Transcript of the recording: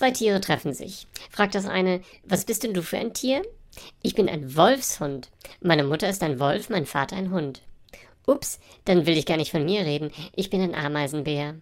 Zwei Tiere treffen sich. Fragt das eine, was bist denn du für ein Tier? Ich bin ein Wolfshund. Meine Mutter ist ein Wolf, mein Vater ein Hund. Ups, dann will ich gar nicht von mir reden. Ich bin ein Ameisenbär.